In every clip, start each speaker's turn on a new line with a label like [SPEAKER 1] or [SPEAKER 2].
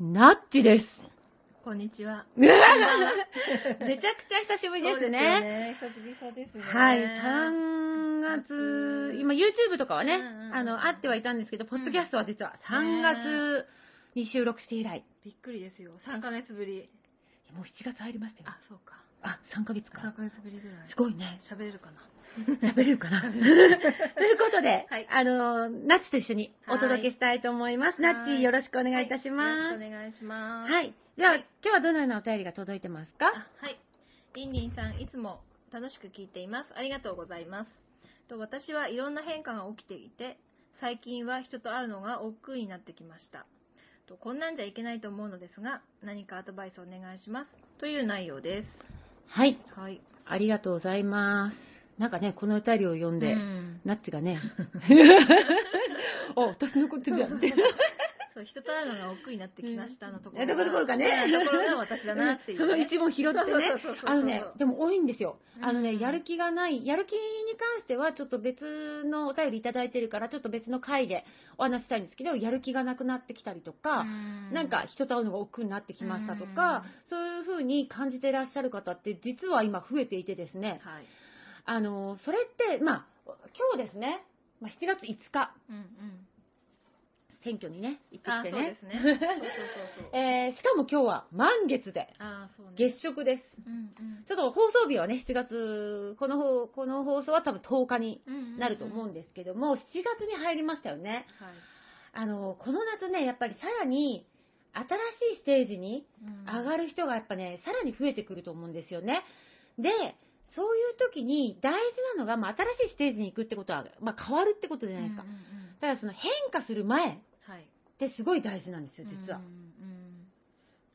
[SPEAKER 1] ナッチです。
[SPEAKER 2] こんにちは。
[SPEAKER 1] めちゃくちゃ久しぶりですね。
[SPEAKER 2] そうですよね。久々ですね。
[SPEAKER 1] はい、3月、今 YouTube とかはね、
[SPEAKER 2] うんうんうん
[SPEAKER 1] あの、あってはいたんですけど、ポッドキャストは実は3月に収録して以来、
[SPEAKER 2] びっくりですよ。3ヶ月ぶり。
[SPEAKER 1] もう7月入りましたよ。
[SPEAKER 2] あ、そうか。
[SPEAKER 1] あ、3ヶ月か
[SPEAKER 2] 3。ヶ月ぶりぐらい。
[SPEAKER 1] すごいね。
[SPEAKER 2] 喋れるかな。
[SPEAKER 1] 喋れるかな ということで、
[SPEAKER 2] はい
[SPEAKER 1] あの、ナッチと一緒にお届けしたいと思います。ナッチ、
[SPEAKER 2] はい
[SPEAKER 1] よろしくお願いいたします。
[SPEAKER 2] はいよろしくお願いします。
[SPEAKER 1] はい。では、今日はどのようなお便りが届いてますか？
[SPEAKER 2] あはい。リンリンさん、いつも楽しく聞いています。ありがとうございます。と私はいろんな変化が起きていて、最近は人と会うのが億劫になってきました。とこんなんじゃいけないと思うのですが、何かアドバイスお願いします。という内容です。
[SPEAKER 1] はい。
[SPEAKER 2] はい。
[SPEAKER 1] ありがとうございます。なんかね、このお便りを読んで、
[SPEAKER 2] うん。
[SPEAKER 1] ナッチがね、あ、私のことじゃんって。
[SPEAKER 2] そう、人と会うのが億劫になってきましたのところ
[SPEAKER 1] えところがね。
[SPEAKER 2] うんところが私だなっていう、ね。
[SPEAKER 1] その一問拾ってね。あのねでも多いんですよ。あのね、
[SPEAKER 2] うん
[SPEAKER 1] やる気がないやる気に関してはちょっと別のお便りいただいてるからちょっと別の回でお話ししたいんですけどやる気がなくなってきたりとか、
[SPEAKER 2] うん。
[SPEAKER 1] なんか人と会うのが億劫になってきましたとか、そういうふうに感じてらっしゃる方って実は今増えていてですね
[SPEAKER 2] はい。
[SPEAKER 1] あのそれってまあ今日ですね、まあ、7月5日
[SPEAKER 2] うんうん。
[SPEAKER 1] 選挙にね行って
[SPEAKER 2] あ、
[SPEAKER 1] きてね
[SPEAKER 2] そうですね。そうそうそうそう。
[SPEAKER 1] えーしかも今日は満月で
[SPEAKER 2] あ、そうね。
[SPEAKER 1] 月食です
[SPEAKER 2] うん
[SPEAKER 1] ちょっと放送日はね、7月、この放この放送は多分10日に
[SPEAKER 2] うん。うん
[SPEAKER 1] なると思うんですけども、7月に入りましたよね。
[SPEAKER 2] はい。
[SPEAKER 1] あの、この夏ね、やっぱりさらに新しいステージに上が
[SPEAKER 2] る。
[SPEAKER 1] る人がやっぱね、さらに増えてくると思うんですよね。で、そういう時に大事なのが、まあ、新しいステージに行くってことは、まあ、変わるってことじゃないですか。
[SPEAKER 2] うんうんうん
[SPEAKER 1] だからその変化する前っ
[SPEAKER 2] はい。
[SPEAKER 1] てすごい大事なんですよ、実は
[SPEAKER 2] うん。うん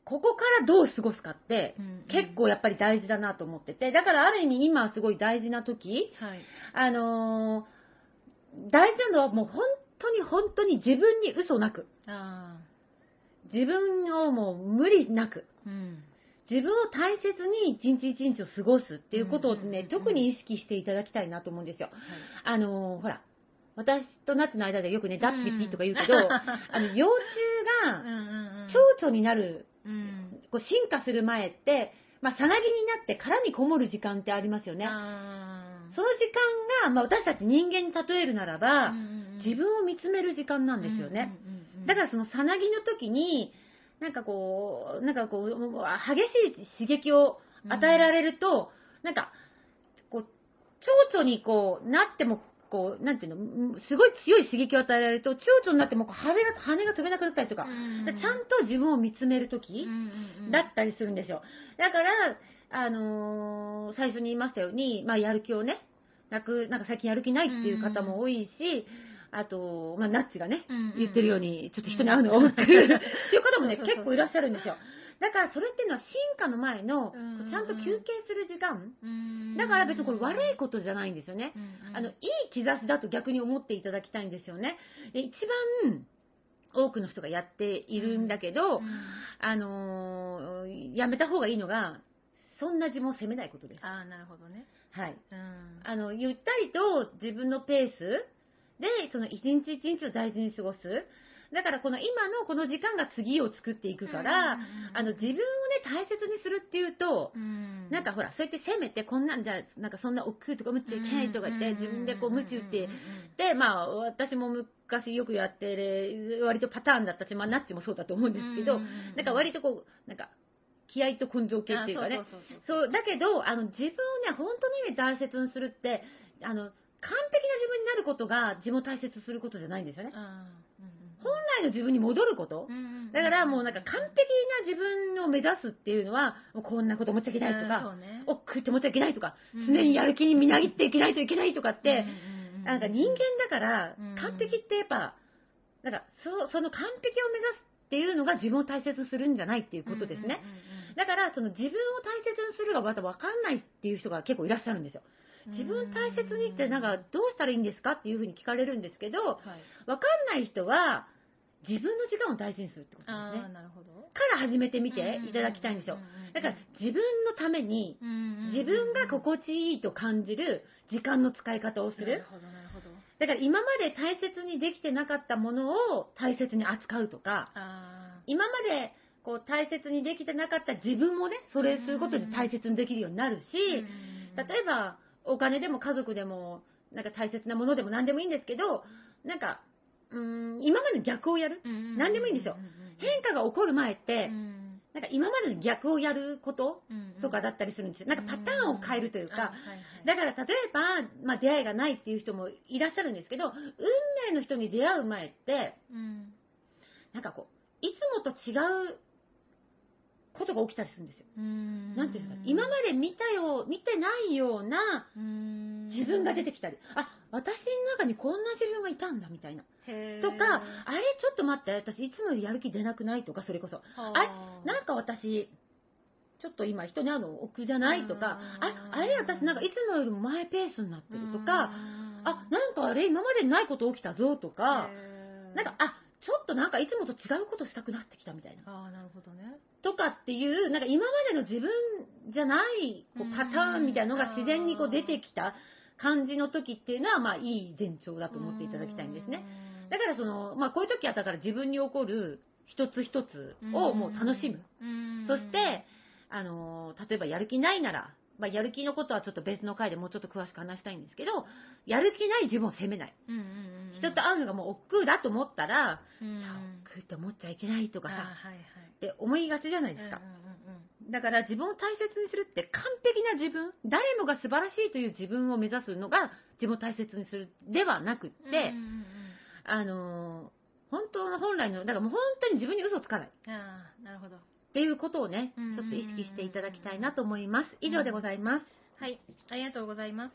[SPEAKER 1] ここからどう過ごすかって、
[SPEAKER 2] うんうん
[SPEAKER 1] 結構やっぱり大事だなと思ってて、だからある意味今はすごい大事な時、
[SPEAKER 2] はい。
[SPEAKER 1] あのー大事なのはもう本当に本当に自分に嘘なく、
[SPEAKER 2] あ
[SPEAKER 1] 自分をもう無理なく、
[SPEAKER 2] あ。うん。
[SPEAKER 1] 自分を大切に一日一日を過ごすっていうことをね
[SPEAKER 2] うんうんうんうん、
[SPEAKER 1] 特に意識していただきたいなと思うんですよ。あのーほら、私とナッツの間でよくね、ダッピッピとか言うけど、
[SPEAKER 2] うん
[SPEAKER 1] あの、幼虫が
[SPEAKER 2] うんうんうん。
[SPEAKER 1] 蝶々になる、
[SPEAKER 2] うん。
[SPEAKER 1] こう進化する前って、まあ、さなぎになって殻にこもる時間ってありますよね。
[SPEAKER 2] あ
[SPEAKER 1] その時間が、まあ、私たち人間に例えるならば、
[SPEAKER 2] あ。
[SPEAKER 1] 自分を見つめる時間なんですよね。
[SPEAKER 2] うんうんうんうん。
[SPEAKER 1] だからそのさなぎの時に、なんかこう、なんかこう、激しい刺激を与えられると、なんか、こう、蝶々にこう、なっても、こう、なんていうの、すごい強い刺激を与えられると、蝶々になってもこう羽が、羽が飛べなくなったりとか、
[SPEAKER 2] うん。
[SPEAKER 1] でちゃんと自分を見つめる時、
[SPEAKER 2] うんうんうん。
[SPEAKER 1] だったりするんですよ。だから、あのー最初に言いましたように、まあ、やる気をね、なく、なんか最近やる気ないっていう方も多いし、あと、まあ、ナッチがね、言ってるように、ちょっと人に会うのが多く っていう方もね、結構いらっしゃるんですよ。だから、それっていうのは進化の前の、ちゃんと休憩する時間。
[SPEAKER 2] うん
[SPEAKER 1] だから別にこれ悪いことじゃないんですよね。あの、いい兆しだと逆に思っていただきたいんですよね。で一番、多くの人がやっているんだけど、
[SPEAKER 2] うん
[SPEAKER 1] あのーやめた方がいいのが、そんな自分を責めないことです。
[SPEAKER 2] ああ、なるほどね。
[SPEAKER 1] はい。
[SPEAKER 2] うん。
[SPEAKER 1] あの、ゆったりと自分のペースで、その一日一日を大事に過ごす。だからこの今のこの時間が次を作っていくから、あの、自分をね、大切にするっていうと、
[SPEAKER 2] うん、
[SPEAKER 1] なんかほら、そうやって責めて、こんなんじゃ、なんかそんな億劫とか無知いけないとか言って、自分でこう無知打って、で、まあ、私も昔よくやってる、割とパターンだったし、まあ、ナッチもそうだと思うんですけど、なんか割とこう、なんか、気合と根性系っていうかね、そうだけど、あの、自分をね、本当の意味で大切にするって、あの、完璧な自分になることが自分を大切にすることじゃないんですよね。
[SPEAKER 2] あ
[SPEAKER 1] 本来の自分に戻ること。だからもうなんか完璧な自分を目指すっていうのは、もうこんなこと思っちゃいけないとか、
[SPEAKER 2] ね、
[SPEAKER 1] おっくって思っちゃいけないとか、
[SPEAKER 2] うん
[SPEAKER 1] 常にやる気にみなぎっていけないといけないとかって、なんか人間だから
[SPEAKER 2] うん、
[SPEAKER 1] 完璧ってやっぱ、なんかそその完璧を目指すっていうのが自分を大切にするんじゃないっていうことですね。だから、その自分を大切にするがまた分かんないっていう人が結構いらっしゃるんですよ。自分大切にってなんかどうしたらいいんですかっていうふうに聞かれるんですけど、
[SPEAKER 2] はい、
[SPEAKER 1] 分かんない人は自分の時間を大事にするってことです
[SPEAKER 2] あ
[SPEAKER 1] ね。
[SPEAKER 2] あ。なるほど。
[SPEAKER 1] から始めてみていただきたいんですよ。だから自分のために自分が心地いいと感じる時間の使い方をする。
[SPEAKER 2] なるほどなるほど。
[SPEAKER 1] だから今まで大切にできてなかったものを大切に扱うとか、
[SPEAKER 2] あ
[SPEAKER 1] 今までこう大切にできてなかった自分もね、それすることで大切にできるようになるし、例えばお金でも家族でも、なんか大切なものでも何でもいいんですけど、なんか、うーん、今までの逆をやる。何でもいいんですよ。変化が起こる前って、なんか今までの逆をやることとかだったりするんですよ。なんかパターンを変えるというか、だから例えば、まあ、出会いがないっていう人もいらっしゃるんですけど、運命の人に出会う前って、なんかこう、いつもと違うことが起きたりするんですよ。なんていうんですか、今まで見たよ、見てないような自分が出てきたり、あ、私の中にこんな自分がいたんだみたいな。とか、あれちょっと待って、私いつもよりやる気出なくないとか、それこそ。あ。れなんか私、ちょっと今人に会うの億じゃない？とか、あ、あれ私なんかいつもよりもマイペースになってるとか、あ、なんかあれ今までにないこと起きたぞとか、なんか、あ、ちょっとなんかいつもと違うことしたくなってきたみたいな。
[SPEAKER 2] ああ、なるほどね。
[SPEAKER 1] とかっていう、なんか今までの自分じゃないこうパターンみたいなのが自然にこう出てきた感じの時っていうのは、まあいい前兆だと思っていただきたいんですね。だからその、まあこういう時はだから自分に起こる一つ一つをもう楽しむ。そして、あの、例えばやる気ないなら、まあ、やる気のことはちょっと別の回でもうちょっと詳しく話したいんですけど、やる気ない自分を責めない。人と会うのがもう億劫だと思ったら、億劫って思っちゃいけないとかさ、って思いがちじゃないですか。だから自分を大切にするって完璧な自分、誰もが素晴らしいという自分を目指すのが自分を大切にするではなくって、あの、本当の本来の、だからもう本当に自分に嘘つかない。
[SPEAKER 2] ああ、なるほど。
[SPEAKER 1] っていうことをね、ちょっと意識していただきたいなと思います。以上でございます。
[SPEAKER 2] はい、ありがとうございます。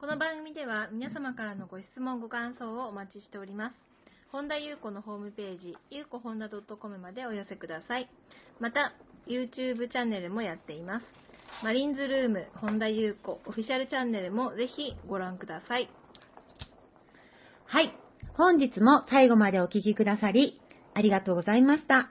[SPEAKER 2] この番組では皆様からのご質問、ご感想をお待ちしております。本田裕子のホームページ、ゆうこほんだ .com までお寄せください。また、YouTube チャンネルもやっています。マリンズルーム、本田裕子オフィシャルチャンネルもぜひご覧ください。
[SPEAKER 1] はい。本日も最後までお聞きくださり、ありがとうございました。